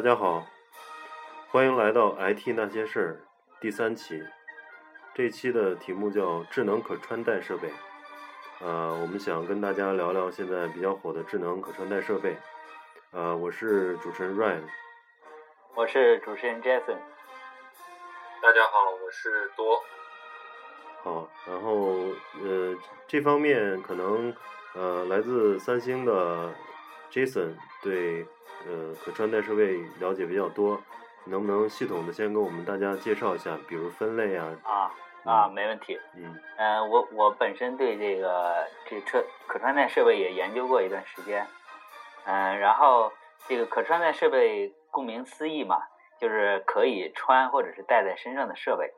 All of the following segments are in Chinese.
大家好，欢迎来到 IT 那些事儿第三期。这期的题目叫智能可穿戴设备。呃，我们想跟大家聊聊现在比较火的智能可穿戴设备。呃，我是主持人 Ryan，我是主持人 Jason。大家好，我是多。好，然后呃，这方面可能呃，来自三星的 Jason 对呃可穿戴设备了解比较多，能不能系统的先跟我们大家介绍一下，比如分类啊？啊啊，没问题。嗯呃，我我本身对这个这车可穿戴设备也研究过一段时间。嗯、然后这个可穿戴设备顾名思义嘛，就是可以穿或者是戴在身上的设备。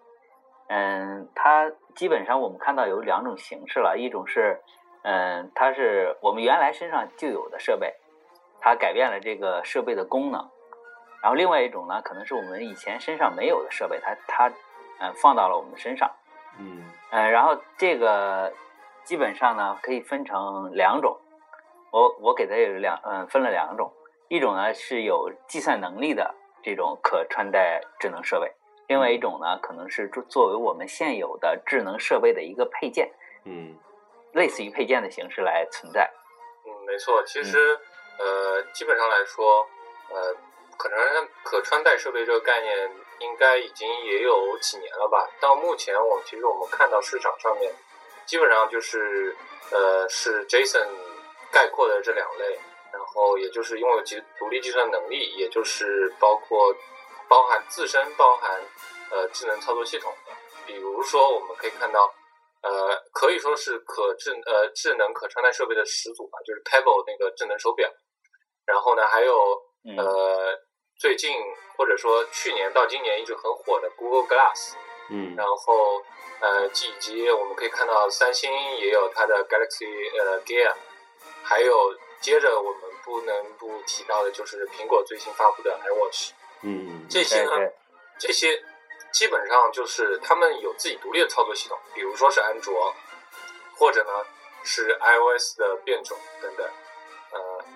嗯，它基本上我们看到有两种形式了，一种是，嗯，它是我们原来身上就有的设备，它改变了这个设备的功能。然后另外一种呢，可能是我们以前身上没有的设备，它它嗯放到了我们身上。嗯嗯，然后这个基本上呢可以分成两种，我我给它有两嗯分了两种，一种呢是有计算能力的这种可穿戴智能设备，另外一种呢可能是作作为我们现有的智能设备的一个配件，嗯类似于配件的形式来存在。嗯，没错，其实、呃，基本上来说，呃，可能可穿戴设备这个概念应该已经也有几年了吧？到目前我们其实我们看到市场上面，基本上就是呃是 Jason 概括的这两类，然后也就是拥有计独立计算能力，也就是包括包含自身包含呃智能操作系统的，比如说我们可以看到。呃，可以说是可智呃智能可穿戴设备的始祖吧，就是 Pebble 那个智能手表。然后呢，还有嗯呃最近或者说去年到今年一直很火的 Google Glass，嗯然后呃以及我们可以看到三星也有它的 Galaxy 呃 Gear，还有接着我们不能不提到的就是苹果最新发布的 iWatch。嗯嗯这些呢对对，这些基本上就是他们有自己独立的操作系统，比如说是安卓，或者呢是 iOS 的变种等等。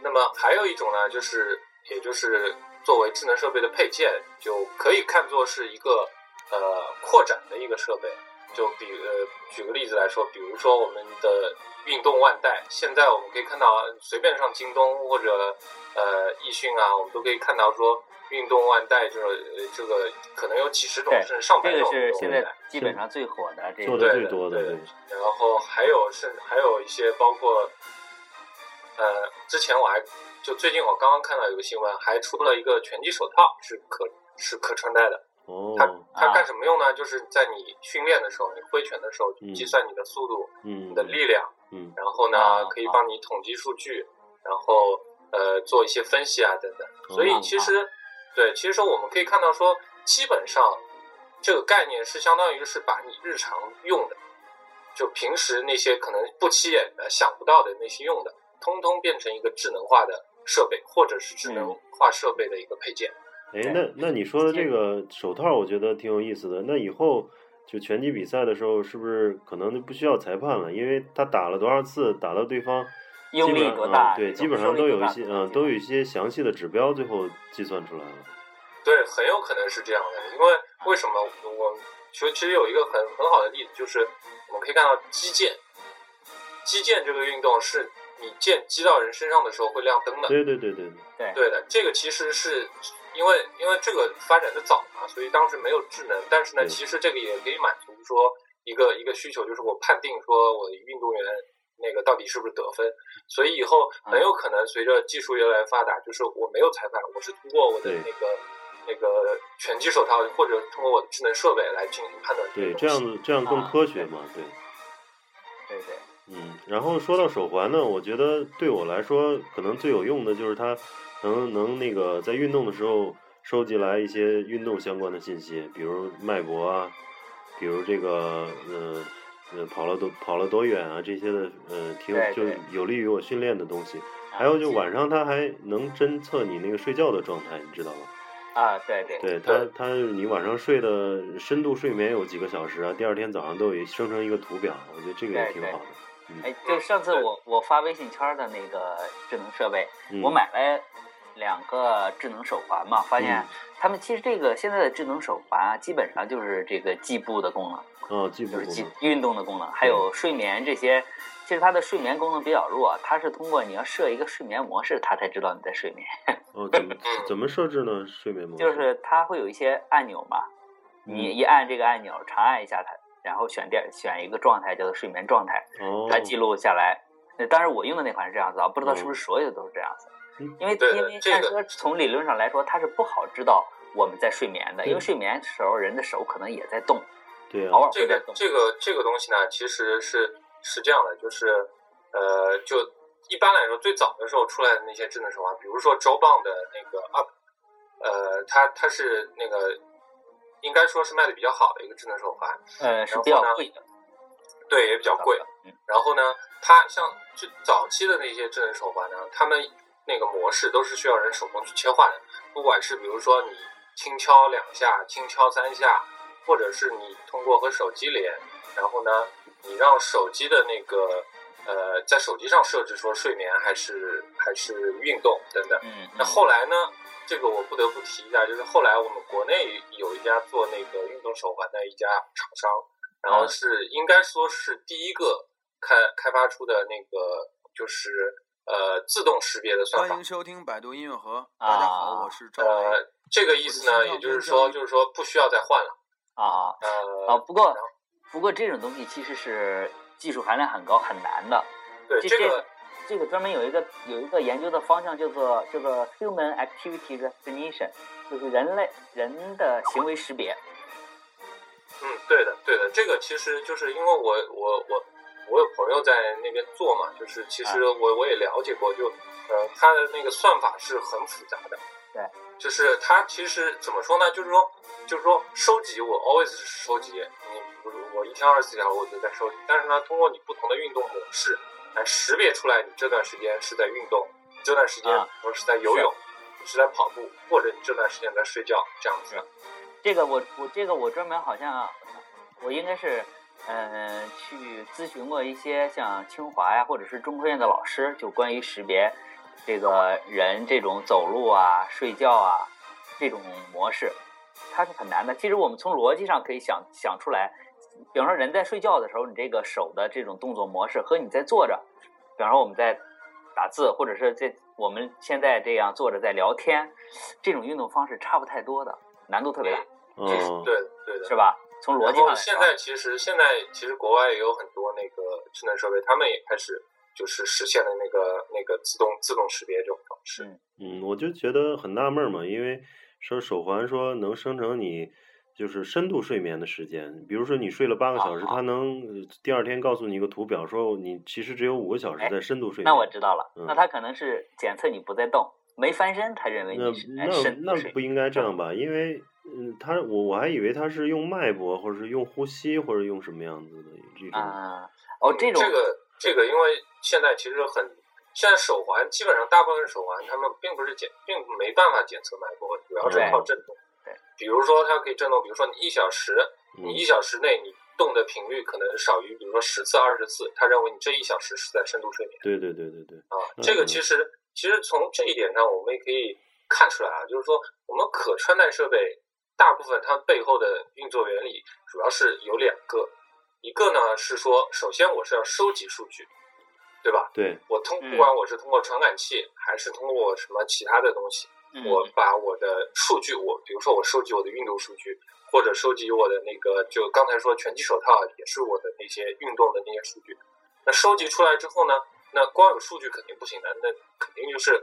呃，那么还有一种呢，就是也就是作为智能设备的配件，就可以看作是一个呃扩展的一个设备。就比呃举个例子来说，比如说我们的运动腕带，现在我们可以看到随便上京东或者呃易迅啊，我们都可以看到说运动腕带这个呃这个可能有几十种甚至上百这个种运动是现在。基本上最火的这个最多的然后还有甚至还有一些包括，呃，之前我还就最近我刚刚看到有个新闻，还出了一个拳击手套，是可是可穿戴的。哦它它啊干什么用呢？就是在你训练的时候，你挥拳的时候，嗯计算你的速度、嗯你的力量，嗯然后呢啊可以帮你统计数据，然后呃做一些分析啊等等。所以哦其实对，其实我们可以看到说，基本上这个概念是相当于是把你日常用的，就平时那些可能不起眼的、想不到的那些用的，通通变成一个智能化的设备，或者是智能化设备的一个配件。哎，那那你说的这个手套，我觉得挺有意思的。那以后就拳击比赛的时候，是不是可能就不需要裁判了？因为他打了多少次，打到对方用力基本上多大嗯对，基本上都有一些嗯，都有一些详细的指标，最后计算出来了。对，很有可能是这样的，因为为什么我其实其实有一个很很好的例子，就是我们可以看到击剑，击剑这个运动是你剑击到人身上的时候会亮灯的，对对对对对，对。对的，这个其实是因为因为这个发展的早嘛，所以当时没有智能，但是呢，其实这个也可以满足说一个一个需求，就是我判定说我的运动员那个到底是不是得分，所以以后很有可能随着技术越来越发达，就是我没有裁判，我是通过我的那个那个拳击手套或者通过我的智能设备来进行判断。对，这样子这样更啊。科学嘛，对。对对，嗯，然后说到手环呢，我觉得对我来说可能最有用的就是它能能那个在运动的时候收集来一些运动相关的信息，比如脉搏啊，比如这个呃呃跑了多跑了多远啊这些的呃挺就有利于我训练的东西。还有就晚上它还能侦测你那个睡觉的状态，你知道吗？啊，对对对它，它你晚上睡的深度睡眠有几个小时啊？第二天早上都有生成一个图表，我觉得这个也挺好的。嗯哎，就上次我我发微信圈的那个智能设备，嗯我买了两个智能手环嘛，发现他们其实这个现在的智能手环啊，基本上就是这个计步的功能，哦，计步就是计运动的功能，还有睡眠这些。其实它的睡眠功能比较弱，它是通过你要设一个睡眠模式，它才知道你在睡眠。哦，怎么怎么设置呢？睡眠模式就是它会有一些按钮嘛，你嗯一按这个按钮，长按一下它，然后选电选一个状态叫做睡眠状态，哦，它记录下来。那当然我用的那款是这样子啊，不知道是不是所有的都是这样子。嗯因为对因为这个按说从理论上来说，它是不好知道我们在睡眠的，因为睡眠时候人的手可能也在动，对呀、偶尔这会在动。个这个这个东西呢，其实是是这样的，就是呃，就一般来说，最早的时候出来的那些智能手环，比如说周棒的那个 Up，呃，它它是那个应该说是卖的比较好的一个智能手环，嗯，是然后呢比较贵的，对，也比较贵。嗯，然后呢，它像就早期的那些智能手环呢，它们那个模式都是需要人手工去切换的，不管是比如说你轻敲两下、轻敲三下，或者是你通过和手机连，然后呢，你让手机的那个呃，在手机上设置说睡眠还是还是运动等等。嗯，那嗯后来呢，这个我不得不提一下，就是后来我们国内有一家做那个运动手环的一家厂商，然后嗯是应该说是第一个开开发出的那个就是呃自动识别的算法欢迎。收听百度音乐盒，啊大家好，我是赵雷。呃，这个意思呢，也就是说，就是说不需要再换了。啊啊呃，啊！不过不过这种东西其实是技术含量很高很难的。这对这个这个专门有一个有一个研究的方向叫做叫做 human activity recognition，就是人类人的行为识别。嗯，对的，对的，这个其实就是因为我我我我有朋友在那边做嘛，就是其实啊我我也了解过，就呃，它的那个算法是很复杂的。对，就是它其实怎么说呢？就是说，就是说收集我 always 是收集，你我我一天二十四小时我就在收集，但是呢，通过你不同的运动模式来识别出来，你这段时间是在运动，你这段时间啊比如是在游泳，你是在跑步，或者你这段时间在睡觉，这样子。这个我我这个我专门好像我应该是呃去咨询过一些像清华呀或者是中科院的老师，就关于识别这个人这种走路啊、睡觉啊这种模式，它是很难的。其实我们从逻辑上可以想想出来，比方说人在睡觉的时候，你这个手的这种动作模式和你在坐着，比方说我们在打字或者是在我们现在这样坐着在聊天，这种运动方式差不太多的，难度特别大。嗯，对的对的，是吧？从逻辑上来说，现在其实现在其实国外也有很多那个智能设备，他们也开始就是实现了那个那个自动自动识别这种方式。嗯嗯，我就觉得很纳闷儿嘛，因为说手环说能生成你就是深度睡眠的时间，比如说你睡了八个小时，啊它能呃第二天告诉你一个图表，说你其实只有五个小时哎在深度睡眠。那我知道了，嗯那他可能是检测你不在动，没翻身，他认为那你是哎那那不应该这样吧？因为嗯，他我我还以为他是用脉搏，或者是用呼吸，或者用什么样子的这种。啊。哦，这种这个这个，因为现在其实很，现在手环基本上大部分手环他们并不是检，并没办法检测脉搏，主要是靠震动。对，比如说它可以震动，比如说你一小时，你一嗯小时内你动的频率可能少于，比如说十次、二十次，他认为你这一小时是在深度睡眠。对对对对对，啊，嗯这个其实其实从这一点上，我们也可以看出来啊，就是说我们可穿戴设备大部分它背后的运作原理主要是有两个，一个呢是说，首先我是要收集数据，对吧？对，我通嗯不管我是通过传感器还是通过什么其他的东西，嗯我把我的数据，我比如说我收集我的运动数据，或者收集我的那个，就刚才说拳击手套也是我的那些运动的那些数据。那收集出来之后呢，那光有数据肯定不行的，那肯定就是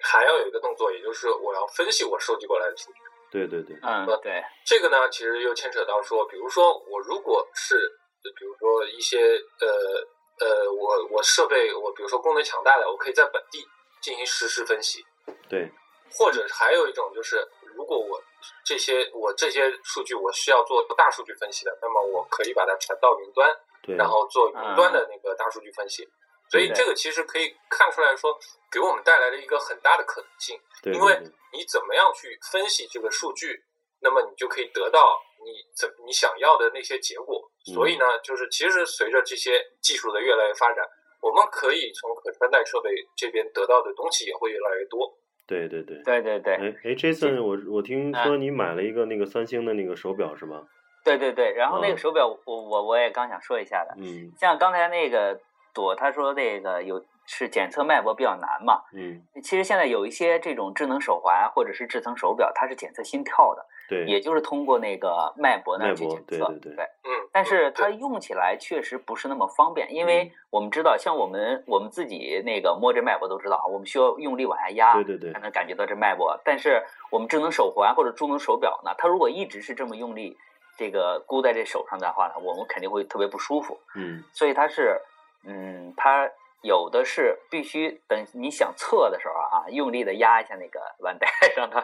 还要有一个动作，也就是我要分析我收集过来的数据。对对对，嗯对，这个呢，其实又牵扯到说，比如说我如果是，比如说一些呃呃，我我设备我比如说功能强大的，我可以在本地进行实时分析。对，或者还有一种就是，如果我这些我这些数据我需要做大数据分析的，那么我可以把它传到云端，然后做云端的那个大数据分析。所以这个其实可以看出来说，给我们带来了一个很大的可能性。因为你怎么样去分析这个数据，那么你就可以得到你怎你想要的那些结果。嗯所以呢，就是其实随着这些技术的越来越发展，我们可以从可穿戴设备这边得到的东西也会越来越多。对对对。对对对，哎哎，Jason，我我听啊说你买了一个那个三星的那个手表是吧？对对对。然后那嗯。个手表，我我我也刚想说一下的，嗯。像刚才那个朵他说那个有是检测脉搏比较难嘛，嗯，其实现在有一些这种智能手环或者是智能手表，它是检测心跳的，对，也就是通过那个脉搏呢脉搏去检测。对对对嗯，但是它用起来确实不是那么方便，因为嗯我们知道，像我们我们自己那个摸着脉搏都知道啊，我们需要用力往下压，对对对才能感觉到这脉搏。但是我们智能手环或者智能手表呢，它如果一直是这么用力，这个箍在这手上的话呢，我们肯定会特别不舒服。嗯所以它是，嗯，它有的是必须等你想测的时候啊，用力的压一下那个腕带，让它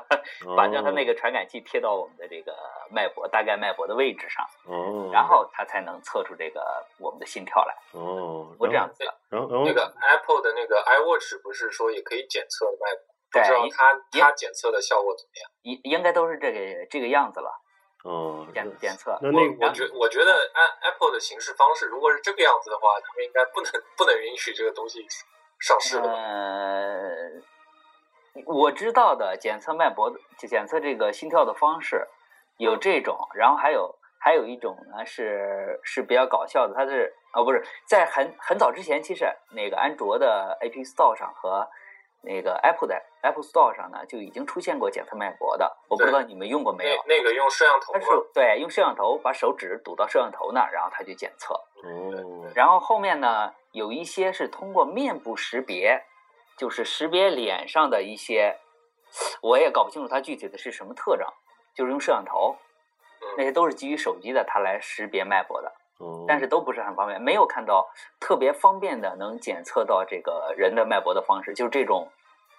把让它那个传感器贴到我们的这个脉搏大概脉搏的位置上，哦，然后它才能测出这个我们的心跳来。哦，我这样子的，然后那个 Apple 的那个 iWatch 不是说也可以检测脉搏？不对知道它它检测的效果怎么样？应应该都是这个这个样子了，哦，检检测。那那我我觉我觉得按 Apple 的行事方式，如果是这个样子的话，他们应该不能不能允许这个东西上市的吧？呃，我知道的检测脉搏的、检测这个心跳的方式有这种，然后还有还有一种呢是是比较搞笑的，它是哦、不是在很很早之前，其实那个安卓的 App Store 上和那个 Apple 的 Apple Store 上呢就已经出现过检测脉搏的，我不知道你们用过没有？那那个用摄像头它是，对用摄像头把手指堵到摄像头那儿，然后它就检测。哦，然后后面呢，有一些是通过面部识别，就是识别脸上的一些，我也搞不清楚它具体的是什么特征，就是用摄像头，那嗯，些都是基于手机的，它来识别脉搏的，哦，但是都不是很方便，没有看到特别方便的能检测到这个人的脉搏的方式，就是这种。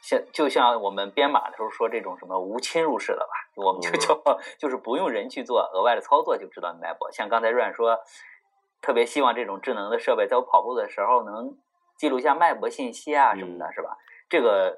像就像我们编码的时候说这种什么无侵入式的吧，我们就嗯叫 就是不用人去做额外的操作就知道脉搏。像刚才阮说，特别希望这种智能的设备在我跑步的时候能记录一下脉搏信息啊什么的，嗯是吧？这个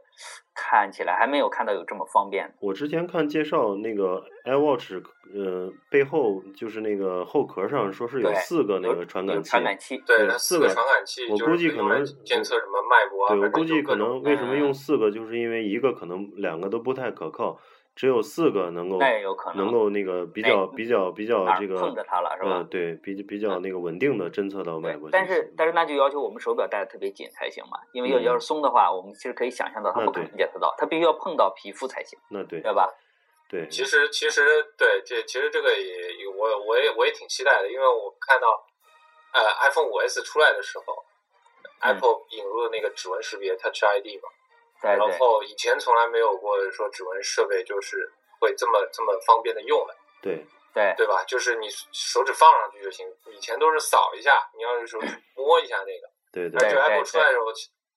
看起来还没有看到有这么方便的。我之前看介绍，那个 iWatch，呃，背后就是那个后壳上说是有四个那个传感器，传感器，对，四个传感器我估计可能监测什么脉搏啊，对，我估计可能为什么用嗯四个，就是因为一个可能两个都不太可靠，只有四个能够那也有可能能够那个比较比较比较这个碰着它了是吧嗯，对，比比较那个稳定的侦测到脉搏。但是但是那就要求我们手表戴的特别紧才行嘛，因为要嗯要是松的话，我们其实可以想象到它那不可能检测到，它必须要碰到皮肤才行，那对对吧？对，其实其实对这其实这个也也我我也我也挺期待的，因为我看到呃 iPhone 五 S 出来的时候、a 嗯 p p l e 引入了那个指纹识别 Touch ID 嘛，然对。然后以前从来没有过说指纹设备就是会这么这么方便的用的，对。对。对吧？就是你手指放上去就行，以前都是扫一下，你要是手指摸一下那个，对对。而且对 Apple 出来的时候，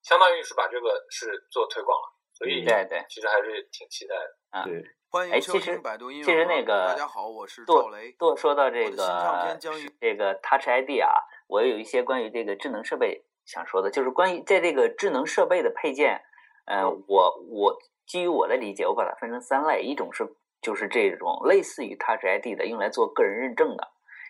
相当于是把这个是做推广了，所以嗯对对，其实还是挺期待的。对，哎欢迎收其实听百度音乐其实盒那个大家好，我是做赵雷。多说到这个这个 Touch ID 啊，我有一些关于这个智能设备想说的，就是关于在这个智能设备的配件，呃，我我基于我的理解，我把它分成三类，一种是就是这种类似于 Touch ID 的，用来做个人认证的；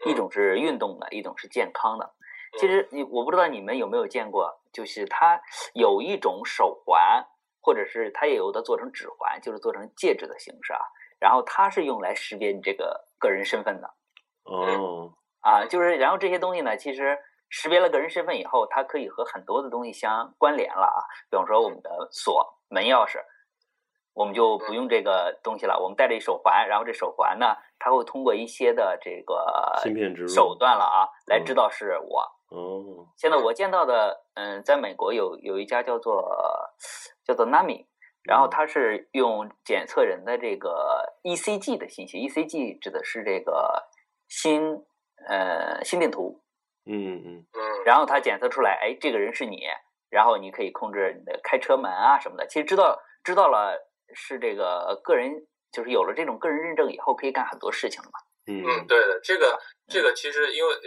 一种是运动的，一种是健康的。其实你我不知道你们有没有见过，就是它有一种手环，或者是它也有的做成指环，就是做成戒指的形式啊。然后它是用来识别你这个个人身份的哦，啊，就是然后这些东西呢，其实识别了个人身份以后，它可以和很多的东西相关联了啊。比方说我们的锁、门钥匙，我们就不用这个东西了，我们戴着一手环，然后这手环呢，它会通过一些的这个芯片植入手段了啊，来嗯知道是我。哦，现在我见到的，嗯，在美国有有一家叫做叫做 Nami，然后它是用检测人的这个 ECG 的信息，ECG 指的是这个心呃心电图，嗯嗯嗯，然后它检测出来，哎，这个人是你，然后你可以控制你的开车门啊什么的。其实知道知道了是这个个人，就是有了这种个人认证以后，可以干很多事情了嘛。嗯嗯，对的，这个这个其实因为呃，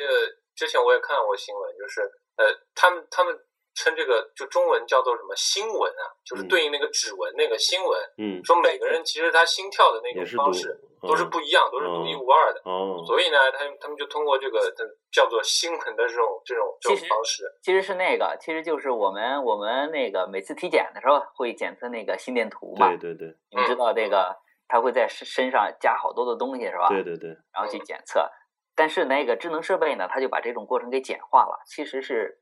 之前我也看过新闻，就是呃，他们他们称这个就中文叫做什么心纹啊，就是嗯对应那个指纹那个心纹，嗯，说每个人其实他心跳的那也是独种方式都是不一样，都是独一无二的。哦，所以呢，他他们就通过这个呃叫做心纹的这种这种这种方式，其实是那个，其实就是我们我们那个每次体检的时候会检测那个心电图嘛，对对对你们知道这个，它会在身身上加好多的东西是吧？对对对，然后去检测。但是那个智能设备呢，它就把这种过程给简化了，其实是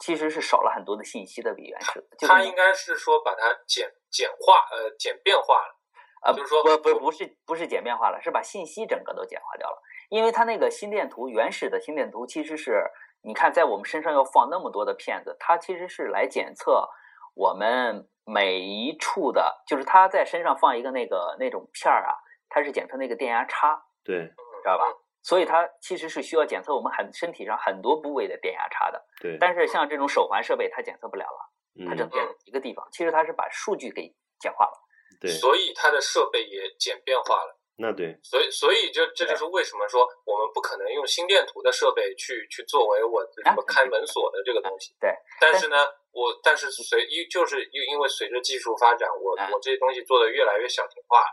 其实是少了很多的信息的，比原始它。就是他应该是说把它简简化呃简便化了。啊，就是说不不不是不是简便化了，是把信息整个都简化掉了。因为它那个心电图原始的心电图其实是，你看在我们身上要放那么多的片子，它其实是来检测我们每一处的，就是它在身上放一个那个那种片儿啊，它是检测那个电压差，对知道吧？所以它其实是需要检测我们很身体上很多部位的电压差的。对，但是像这种手环设备，它检测不了了，它只能嗯，检测一个地方。其实它是把数据给简化了。对，所以它的设备也简便化了。那对，所以，所以这这就是为什么说我们不可能用心电图的设备去去作为我的什么开门锁的这个东西。对。但是呢，我但是随因就是因因为随着技术发展，我嗯我这些东西做的越来越小型化。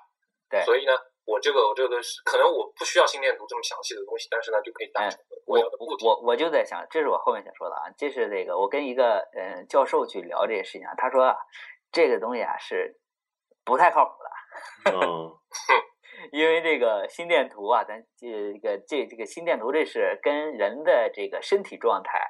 对所以呢，我这个我这个是可能我不需要心电图这么详细的东西，但是呢就可以达成我要的目的。我我就在想，这是我后面想说的啊，这是那个我跟一个嗯教授去聊这些事情啊，他说啊，这个东西啊是不太靠谱的，嗯，因为这个心电图啊，咱这个这这个心电图这是跟人的这个身体状态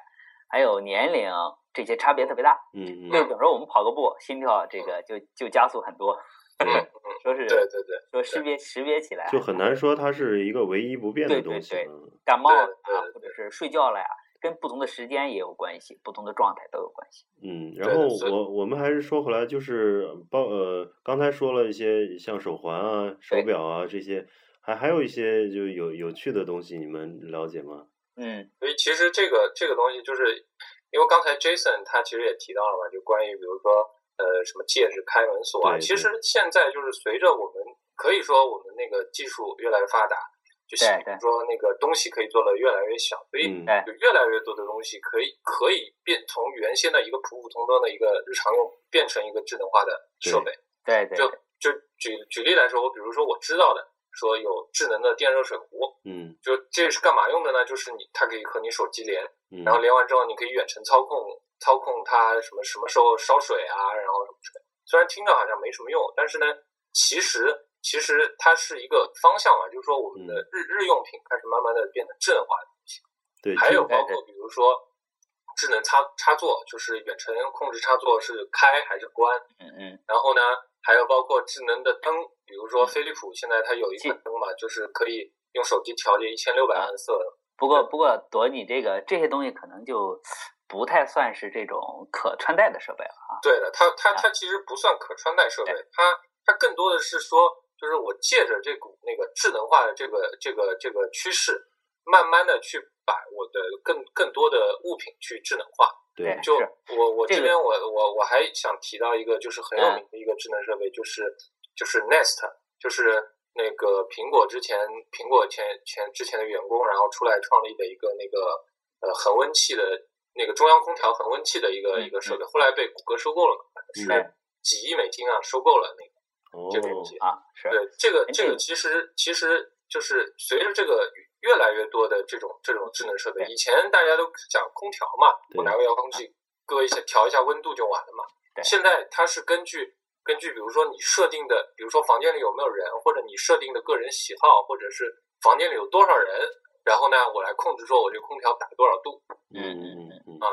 还有年龄这些差别特别大，嗯嗯，就比如说我们跑个步，心跳这个就就加速很多，嗯嗯，说是对对对，说识别识别起来就很难说它是一个唯一不变的对对东西。对嗯感冒了啊对对，对或者是睡觉了呀，跟不同的时间也有关系，不同的状态都有关系。嗯，然后我我们还是说回来，就是包呃，刚才说了一些像手环啊、手表啊这些，还还有一些就有有趣的东西，你们了解吗？嗯，所以其实这个这个东西，就是因为刚才 Jason 他其实也提到了嘛，就关于比如说呃什么戒指开门锁啊，对其实现在就是随着我们可以说我们那个技术越来越发达，就说那个东西可以做的越来越小，所以嗯，对有越来越多的东西可以可以变从原先的一个普普通通的一个日常用变成一个智能化的设备。对对就就举举例来说，我比如说我知道的，说有智能的电热水壶，嗯就这是干嘛用的呢？就是你它可以和你手机连。嗯，然后连完之后，你可以远程操控操控它什么什么时候烧水啊，然后什么之类的。虽然听着好像没什么用，但是呢，其实其实它是一个方向嘛，就是说我们的日、日用品开始慢慢的变得智能化的东西。对，还有包括比如说智能插插座，就是远程控制插座是开还是关。嗯嗯然后呢，还有包括智能的灯，比如说嗯飞利浦现在它有一是款灯嘛，就是可以用手机调节一千六百万色的。不过不过朵你这个这些东西可能就不太算是这种可穿戴的设备了啊。对的，它它啊它其实不算可穿戴设备对，它它更多的是说，就是我借着这股那个智能化的这个这个这个趋势，慢慢的去把我的更更多的物品去智能化。对对就我我这边我我我还想提到一个就是很有嗯名的一个智能设备，就是就是 Nest，就是那个苹果之前苹果前前之前的员工，然后出来创立的一个那个呃恒温器的那个中央空调恒温器的一个嗯一个设备，后来被谷歌收购了嘛，嗯是几亿美金啊收购了那个。哦这个东西啊，是对，这个哎这个其实其实就是随着这个越来越多的这种这种智能设备，以前大家都讲空调嘛，我拿个遥控器搁一下调一下温度就完了嘛。现在它是根据根据比如说你设定的，比如说房间里有没有人，或者你设定的个人喜好，或者是房间里有多少人，然后呢，我来控制说我这个空调打多少度。嗯嗯嗯嗯啊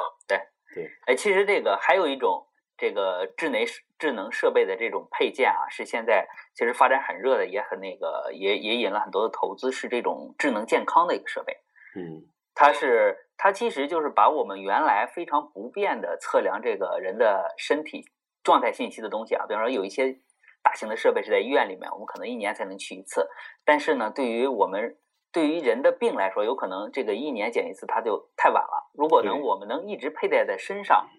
哎，其实这个还有一种这个智能智能设备的这种配件啊，是现在其实发展很热的，也很那个，也也引了很多的投资，是这种智能健康的一个设备。嗯它是它其实就是把我们原来非常不便的测量这个人的身体状态信息的东西啊，比方说有一些大型的设备是在医院里面，我们可能一年才能去一次，但是呢，对于我们对于人的病来说，有可能这个一年检一次它就太晚了。如果能我们能一直佩戴在身上，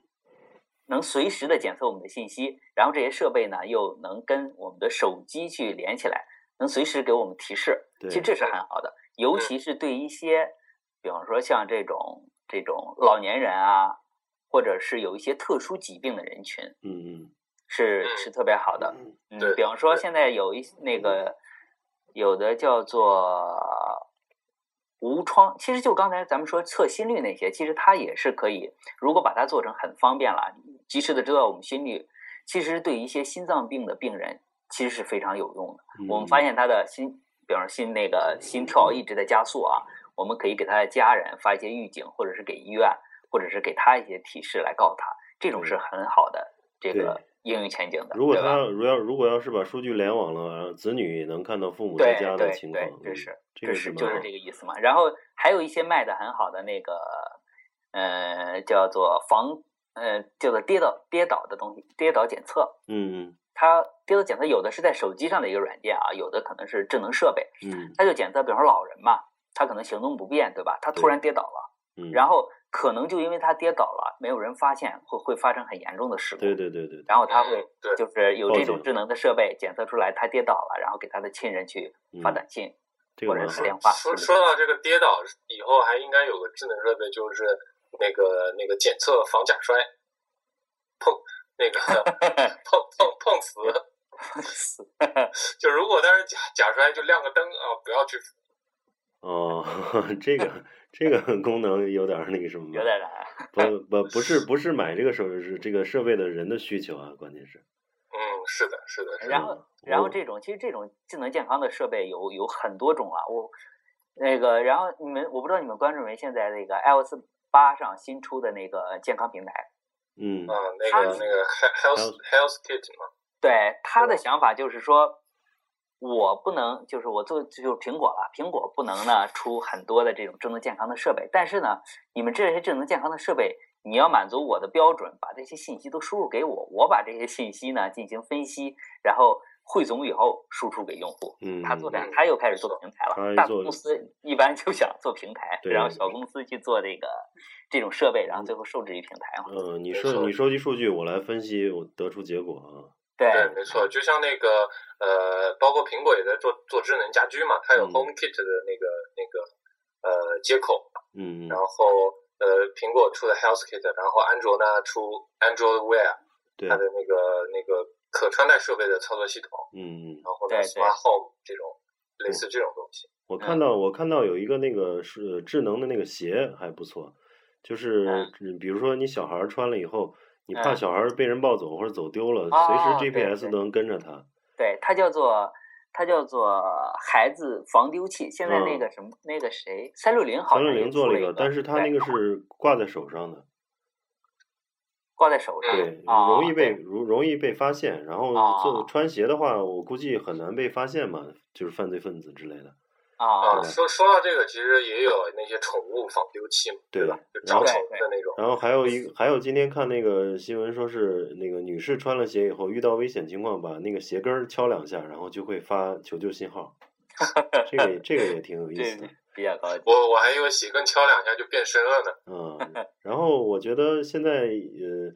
能随时的检测我们的信息，然后这些设备呢又能跟我们的手机去连起来，能随时给我们提示，其实这是很好的，尤其是对一些，比方说像这种这种老年人啊，或或者是有一些特殊疾病的人群，嗯嗯。是是特别好的。嗯。嗯，比方说现在有一那个有的叫做无创，其实就刚才咱们说测心率那些，其实它也是可以，如果把它做成很方便了，及时的知道我们心率，其实对一些心脏病的病人其实是非常有用的。嗯，我们发现他的心，比方说心那个心跳一直在加速啊，我们可以给他的家人发一些预警，或者是给医院，或者是给他一些提示来告诉他，这种是很好的这个应用前景的，如果他如要如果要是把数据联网了，子女也能看到父母在家的情况，，这嗯是这个是就是这个意思嘛。然后还有一些卖的很好的那个，呃，叫做防呃叫做跌倒跌倒的东西，跌倒检测。嗯嗯它跌倒检测有的是在手机上的一个软件啊，有的可能是智能设备，嗯嗯它就检测，比方说老人嘛，他可能行动不便，对吧？他突然跌倒了，嗯，然后可能就因为他跌倒了，没有人发现，会会发生很严重的事故。对对对对，然后他会嗯对就是有这种智能的设备检测出来他跌倒了，然后给他的亲人去发嗯短信。或者是电话说说到这个跌倒，以后还应该有个智能设备，就是那个那个检测防假摔，碰那个 碰碰碰瓷，就如果当时假假摔，就亮个灯啊，不要去扶。哦，这个这个 功能有点儿那个什么，有点难。不不不是不是买这个手是这个设备的人的需求啊，关键是，嗯，是的，是的，是的。然后嗯，然后这种其实这种智能健康的设备有有很多种啊。我那个，然后你们我不知道你们关注没？现在那个 iOS 八上新出的那个健康平台，嗯嗯，那个那个 health health kit 嘛，对他的想法就是说，我不能就是我做就是苹果了，苹果不能呢出很多的这种智能健康的设备，但是呢，你们这些智能健康的设备，你要满足我的标准，把这些信息都输入给我，我把这些信息呢进行分析，然后汇总以后输出给用户。嗯，他做这样嗯，他又开始做平台了。大公司一般就想做平台，然后小公司去做这个这种设备，然后最后受制于平台嘛。嗯，你收你收集数据，我来分析，我得出结果啊，对。对，没错，就像那个呃，包括苹果也在做做智能家居嘛，它有嗯。Home Kit 的那个那个呃接口，嗯然后呃，苹果出的 Health Kit，然后安卓呢出 Android Wear，对。它，的那个那个可穿戴设备的操作系统，嗯嗯。然后呢 Smart Home 这种类似这种东西。我看到我看到有一个那个是智能的那个鞋还不错，就是比如说你小孩儿穿了以后，你怕嗯小孩儿被人抱走或者走丢了，哦随时 GPS 都能跟着他。对，它叫做它叫做孩子防丢器。现在那嗯个什么、那个谁三六零好像三六零做了一个，但是它那个是挂在手上的，挂在手上，对，啊容易被对容容易被发现。然后啊做穿鞋的话，我估计很难被发现嘛，就是犯罪分子之类的。啊啊，说说到这个，其实也有那些宠物防丢器嘛，对吧？就然后找宠物的那种。然后还有一，还有今天看那个新闻，说是那个女士穿了鞋以后，遇到危险情况，把那个鞋跟儿敲两下，然后就会发求救信号。这个这个也挺有意思的，比较高级。我我还以为鞋跟敲两下就变身了呢。嗯。然后我觉得现在呃，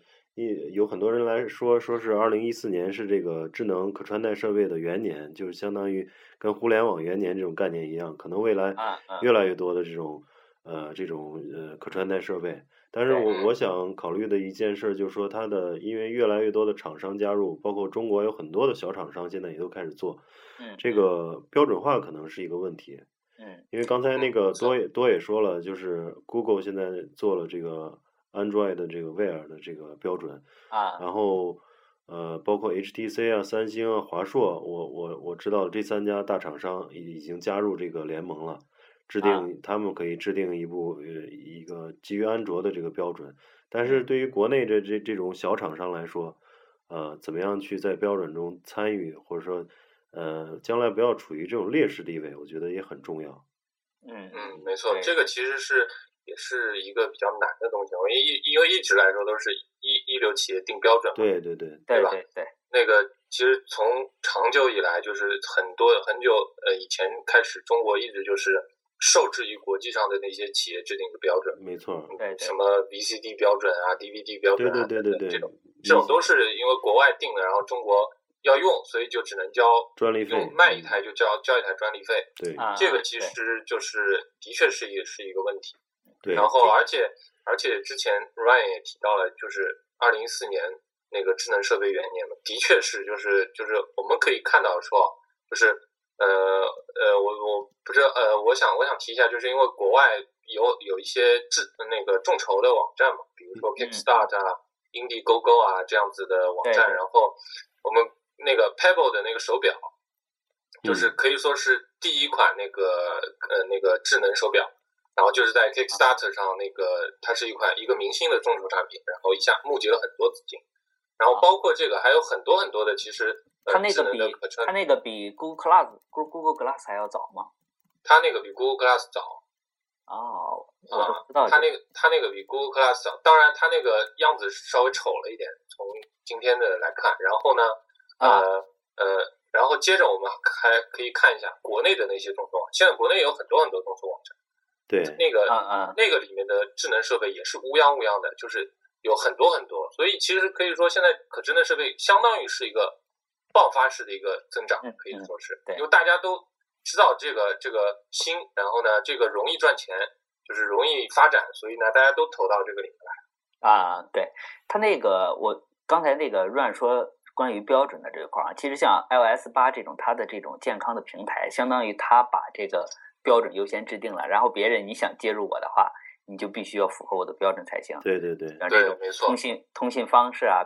也有很多人来说，说是二零一四年是这个智能可穿戴设备的元年，就是相当于跟互联网元年这种概念一样，可能未来越来越多的这种呃这种呃可穿戴设备。但是我我想考虑的一件事就是说，它的因为越来越多的厂商加入，包括中国有很多的小厂商现在也都开始做，嗯，这个标准化可能是一个问题。嗯因为刚才那嗯个多也多也说了，就是 Google 现在做了这个 Android 的这个 Wear 的这个标准，啊。然后呃，包括 HTC 啊、三星啊、华硕，我我我知道这三家大厂商已已经加入这个联盟了，制啊。定他们可以制定一部呃一个基于安卓的这个标准，但嗯。是对于国内这这这种小厂商来说，呃，怎么样去在标准中参与，或者说呃将来不要处于这种劣势地位，我觉得也很重要。嗯。嗯，没错，这个其实是也是一个比较难的东西。因为一因为一直来说都是一一流企业定标准嘛，对对对，对吧对对对，那个其实从长久以来，就是很多很久呃以前开始，中国一直就是受制于国际上的那些企业制定的标准，没错，对对什么 VCD 标准啊、DVD 标准啊，对对对对对这种这种都是因为国外定的，然后中国要用，所以就只能交专利费用卖一台就交交一台专利费。对啊这个其实就是的确是也是一个问题。对，然后而且而且之前 Ryan 也提到了，就是二零一四年那个智能设备元年嘛，的确是就是就是我们可以看到说，就是呃呃，我我不知道呃，我想我想提一下，就是因为国外有有一些智那个众筹的网站嘛，比如说 Kickstart 啊、Indiegogo 啊这样子的网站，然后我们那个 Pebble 的那个手表，就是可以说是第一款那个呃那个智能手表。然后就是在 Kickstarter 上，那个它是一款一个明星的众筹产品，然后一下募集了很多资金，然后包括这个还有很多很多的，其实呃它那个比它，那个比 Google Glass Google Glass 还要早吗？它那个比 Google Glass 早哦，我啊道这个。它那个它那个比 Google Glass 早，当然它那个样子稍微丑了一点，从今天的来看，然后呢，啊呃呃，然后接着我们还可以看一下国内的那些众筹网，现在国内有很多很多众筹网站，对，那个嗯嗯，那个里面的智能设备也是乌泱乌泱的，就是有很多很多，所以其实可以说现在可智能设备相当于是一个爆发式的一个增长嗯，可以说是，对。因为大家都知道这个这个新，然后呢这个容易赚钱，就是容易发展，所以呢大家都投到这个里面来。啊，对，他那个我刚才那个 Run 说关于标准的这一块儿啊，其实像 iOS 八这种它的这种健康的平台，相当于它把这个标准优先制定了，然后别人你想接入我的话，你就必须要符合我的标准才行。对对对。对像这种，没错通。信通信方式啊，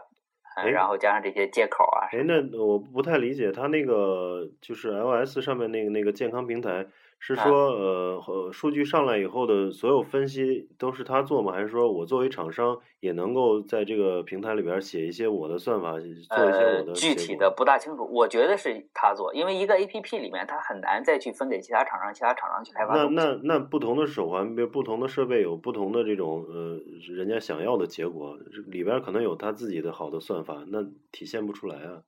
然后加上这些接口啊，哎，那我不太理解，他那个就是 iOS 上面那个那个健康平台，是啊说呃呃数据上来以后的所有分析都是他做吗？还是说我作为厂商也能够在这个平台里边儿写一些我的算法，做一些呃我的呃具体的不大清楚，我觉得是他做，因为一个 A P P 里面他很难再去分给其他厂商，其他厂商去开发那。那那不同的手环，比如不同的设备有不同的这种呃人家想要的结果，里边儿可能有他自己的好的算法，那体现不出来啊。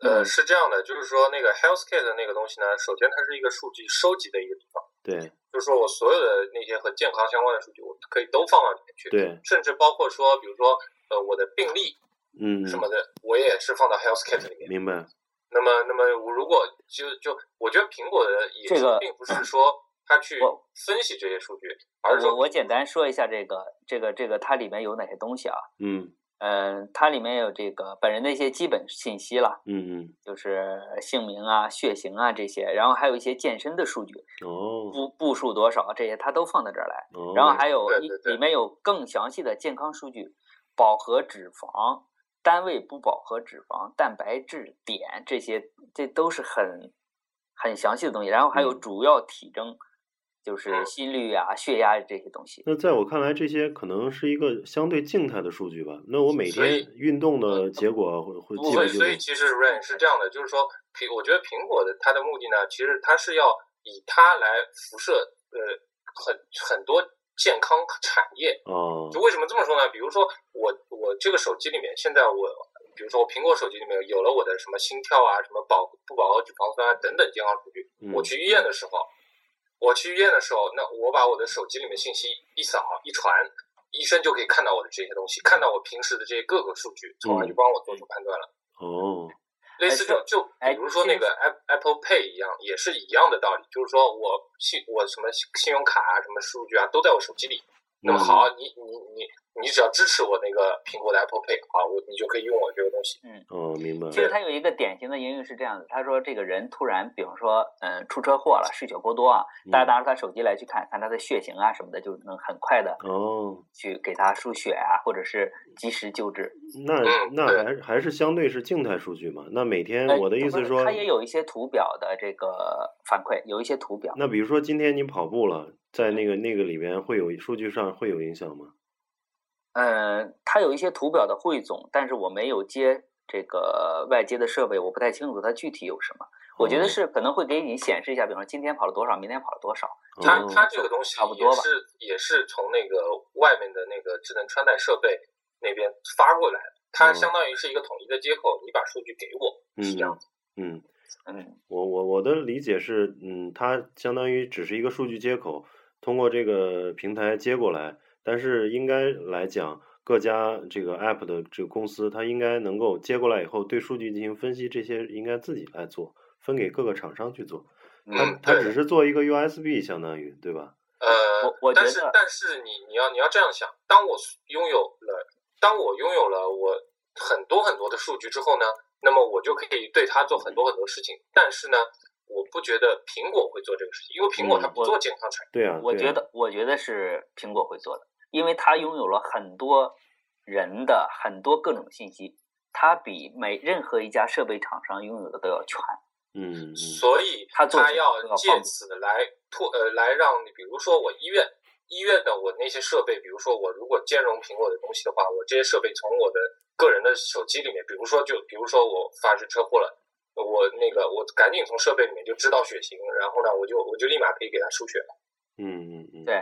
呃，是这样的，就是说那个 Healthcare 的那个东西呢，首先它是一个数据收集的一个地方，对就是说我所有的那些和健康相关的数据，我可以都放到里面去。对，甚至包括说，比如说呃我的病例嗯，什么的，我也是放到 Healthcare 里面。明白。那么，那么我如果就就我觉得苹果的野这个心并不是说它去分析这些数据，而是说我我简单说一下这个这个这个它里面有哪些东西啊？嗯嗯、它里面有这个本人的一些基本信息了，嗯嗯，就是姓名啊、血型啊这些，然后还有一些健身的数据，哦步步数多少这些，它都放在这儿来。哦，然后还有一里面有更详细的健康数据，饱和脂肪、单位不饱和脂肪、蛋白质碘这些，这都是很很详细的东西。然后还有嗯主要体征，就是嗯心率啊、血压这些东西。那在我看来，这些可能是一个相对静态的数据吧。那我每天运动的结果会会记所以，录。所以其实 Rain 是这样的，就是说苹，我觉得苹果的它的目的呢，其实它是要以它来辐射呃很很多健康产业。哦就为什么这么说呢？比如说我我这个手机里面，现在我比如说我苹果手机里面有了我的什么心跳啊、什么饱不饱和脂肪酸啊等等健康数据，嗯我去医院的时候，我去医院的时候，那我把我的手机里面信息一扫一传，医生就可以看到我的这些东西，看到我平时的这些各个数据，从而就帮我做出判断了。哦，类似就就哎比如说那个 App- Apple Pay 一样，也是一样的道理，就是说我信我什么信用卡啊、什么数据啊都在我手机里。那么嗯好，你你你你只要支持我那个苹果的 Apple Pay，啊，我你就可以用我这个东西。嗯哦，明白。其实它有一个典型的应用是这样的，他说这个人突然，比方说，嗯，出车祸了，失血过多啊，大家嗯拿出他手机来去看看他的血型啊什么的，就能很快的哦，去给他输血啊，或者是及时救治。那嗯那还还是相对是静态数据嘛？那每天呃我的意思是说，它也有一些图表的这个反馈，有一些图表。那比如说今天你跑步了，在那个那个里边会有数据上会有影响吗？嗯，它有一些图表的汇总，但是我没有接这个外接的设备，我不太清楚它具体有什么。我觉得哦是可能会给你显示一下，比方说今天跑了多少，明天跑了多少。它哦它这个东西差不多吧也是也是从那个外面的那个智能穿戴设备那边发过来，它哦相当于是一个统一的接口，你把数据给我，是这样子。嗯，嗯，我我我的理解是，嗯，它相当于只是一个数据接口，通过这个平台接过来，但是应该来讲，各家这个 app 的这个公司，它应该能够接过来以后，对数据进行分析，这些应该自己来做，分给各个厂商去做。它嗯，它只是做一个 USB，相当于对吧？呃我我，但是但是你你要你要这样想，当我拥有了，当我拥有了我很多很多的数据之后呢，那么我就可以对它做很多很多事情。但是呢，我不觉得苹果会做这个事情，因为苹果它嗯不做健康产业。对啊，对啊我觉得，我觉得是苹果会做的，因为它拥有了很多人的很多各种信息，它比每任何一家设备厂商拥有的都要全。嗯嗯所以它要借此来拓呃来让你，比如说我医院医院的我那些设备，比如说我如果兼容苹果的东西的话，我这些设备从我的个人的手机里面，比如说就比如说我发生车祸了，我那个我赶紧从设备里面就知道血型，然后呢我就我就立马可以给他输血了。嗯嗯嗯，对，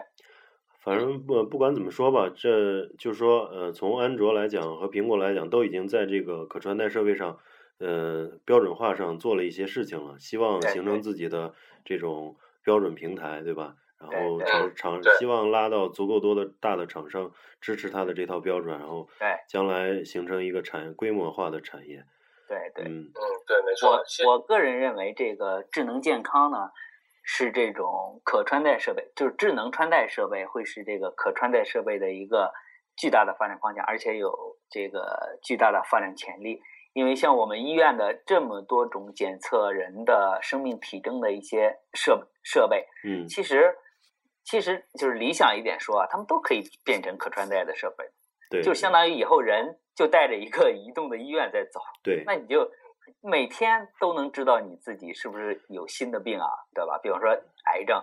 反正不不管怎么说吧，这就是说，呃，从安卓来讲和苹果来讲，都已经在这个可穿戴设备上，呃，标准化上做了一些事情了，希望形成自己的这种标准平台，对吧？然后厂厂希望拉到足够多的大的厂商支持它的这套标准，然后对将来形成一个产业规模化的产业。对对，嗯嗯，对，没错我。我个人认为，这个智能健康呢，是这种可穿戴设备，就是智能穿戴设备会是这个可穿戴设备的一个巨大的发展方向，而且有这个巨大的发展潜力。因为像我们医院的这么多种检测人的生命体征的一些设设备，嗯其实其实就是理想一点说啊，他们都可以变成可穿戴的设备，对，就相当于以后人就带着一个移动的医院在走。对那你就每天都能知道你自己是不是有新的病啊，对吧？比方说癌症，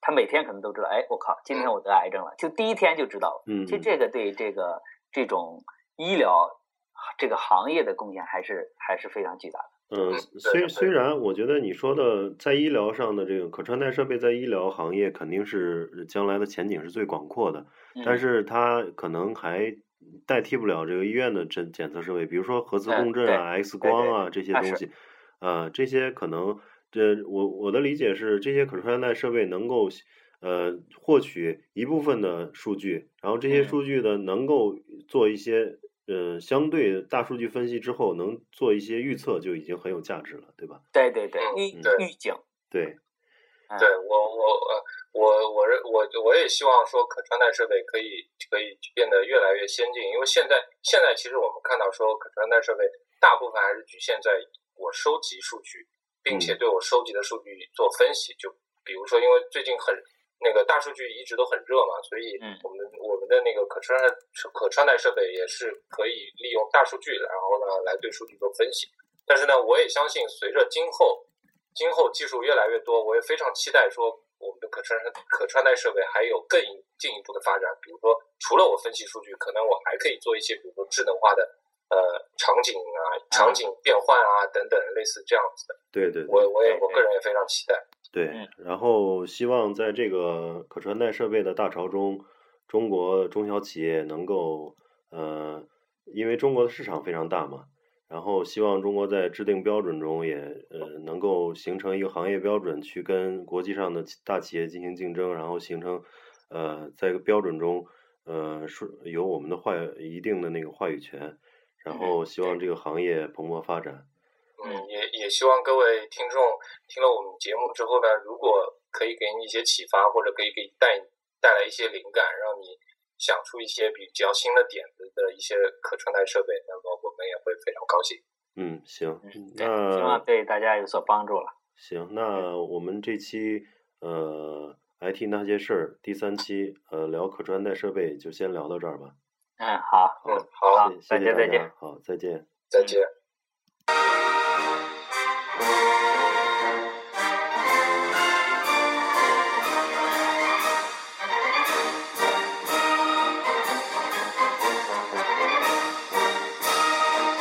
他每天可能都知道，哎，我靠，今天我得癌症了，就第一天就知道了。嗯，其实这个对这个这种医疗这个行业的贡献还是还是非常巨大的。嗯，虽虽然我觉得你说的在医疗上的这个可穿戴设备在医疗行业肯定是将来的前景是最广阔的，但嗯是它可能还代替不了这个医院的检检测设备，比如说核磁嗯共振啊、X 光啊这些东西，啊，这些可能这我我的理解是，这些可穿戴设备能够呃获取一部分的数据，然后这些嗯数据呢能够做一些呃相对大数据分析之后，能做一些预测，就已经很有价值了，对吧？对对对，嗯预预警。对，嗯对我我呃我我认我我也希望说可穿戴设备可以可以变得越来越先进，因为现在现在其实我们看到说可穿戴设备大部分还是局限在我收集数据，并且嗯对我收集的数据做分析。就比如说，因为最近很那个大数据一直都很热嘛，所以嗯我们我们的那个可穿戴可穿戴设备也是可以利用大数据，然后呢来对数据做分析。但是呢，我也相信随着今后今后技术越来越多，我也非常期待说我们的可穿可穿戴设备还有更进一步的发展。比如说，除了我分析数据，可能我还可以做一些，比如说智能化的呃场景啊、场景变换啊等等，类似这样子的。对对对。我我也我个人也非常期待。对嗯，然后希望在这个可穿戴设备的大潮中，中国中小企业能够呃，因为中国的市场非常大嘛，然后希望中国在制定标准中也呃能够形成一个行业标准，去跟国际上的大企业进行竞争，然后形成呃在这个标准中呃是有我们的话一定的那个话语权，然后希望这个行业蓬勃发展。嗯，也也希望各位听众听了我们节目之后呢，如果可以给你一些启发，或者可以给你带带来一些灵感，让你想出一些比较新的点子的一些可穿戴设备，那么我们也会非常高兴。嗯，行，那希望对大家有所帮助了。行，那我们这期呃 IT 那些事儿第三期呃聊可穿戴设备就先聊到这儿吧。嗯，好，嗯，好，谢谢谢大大家再见，好，再见。再见。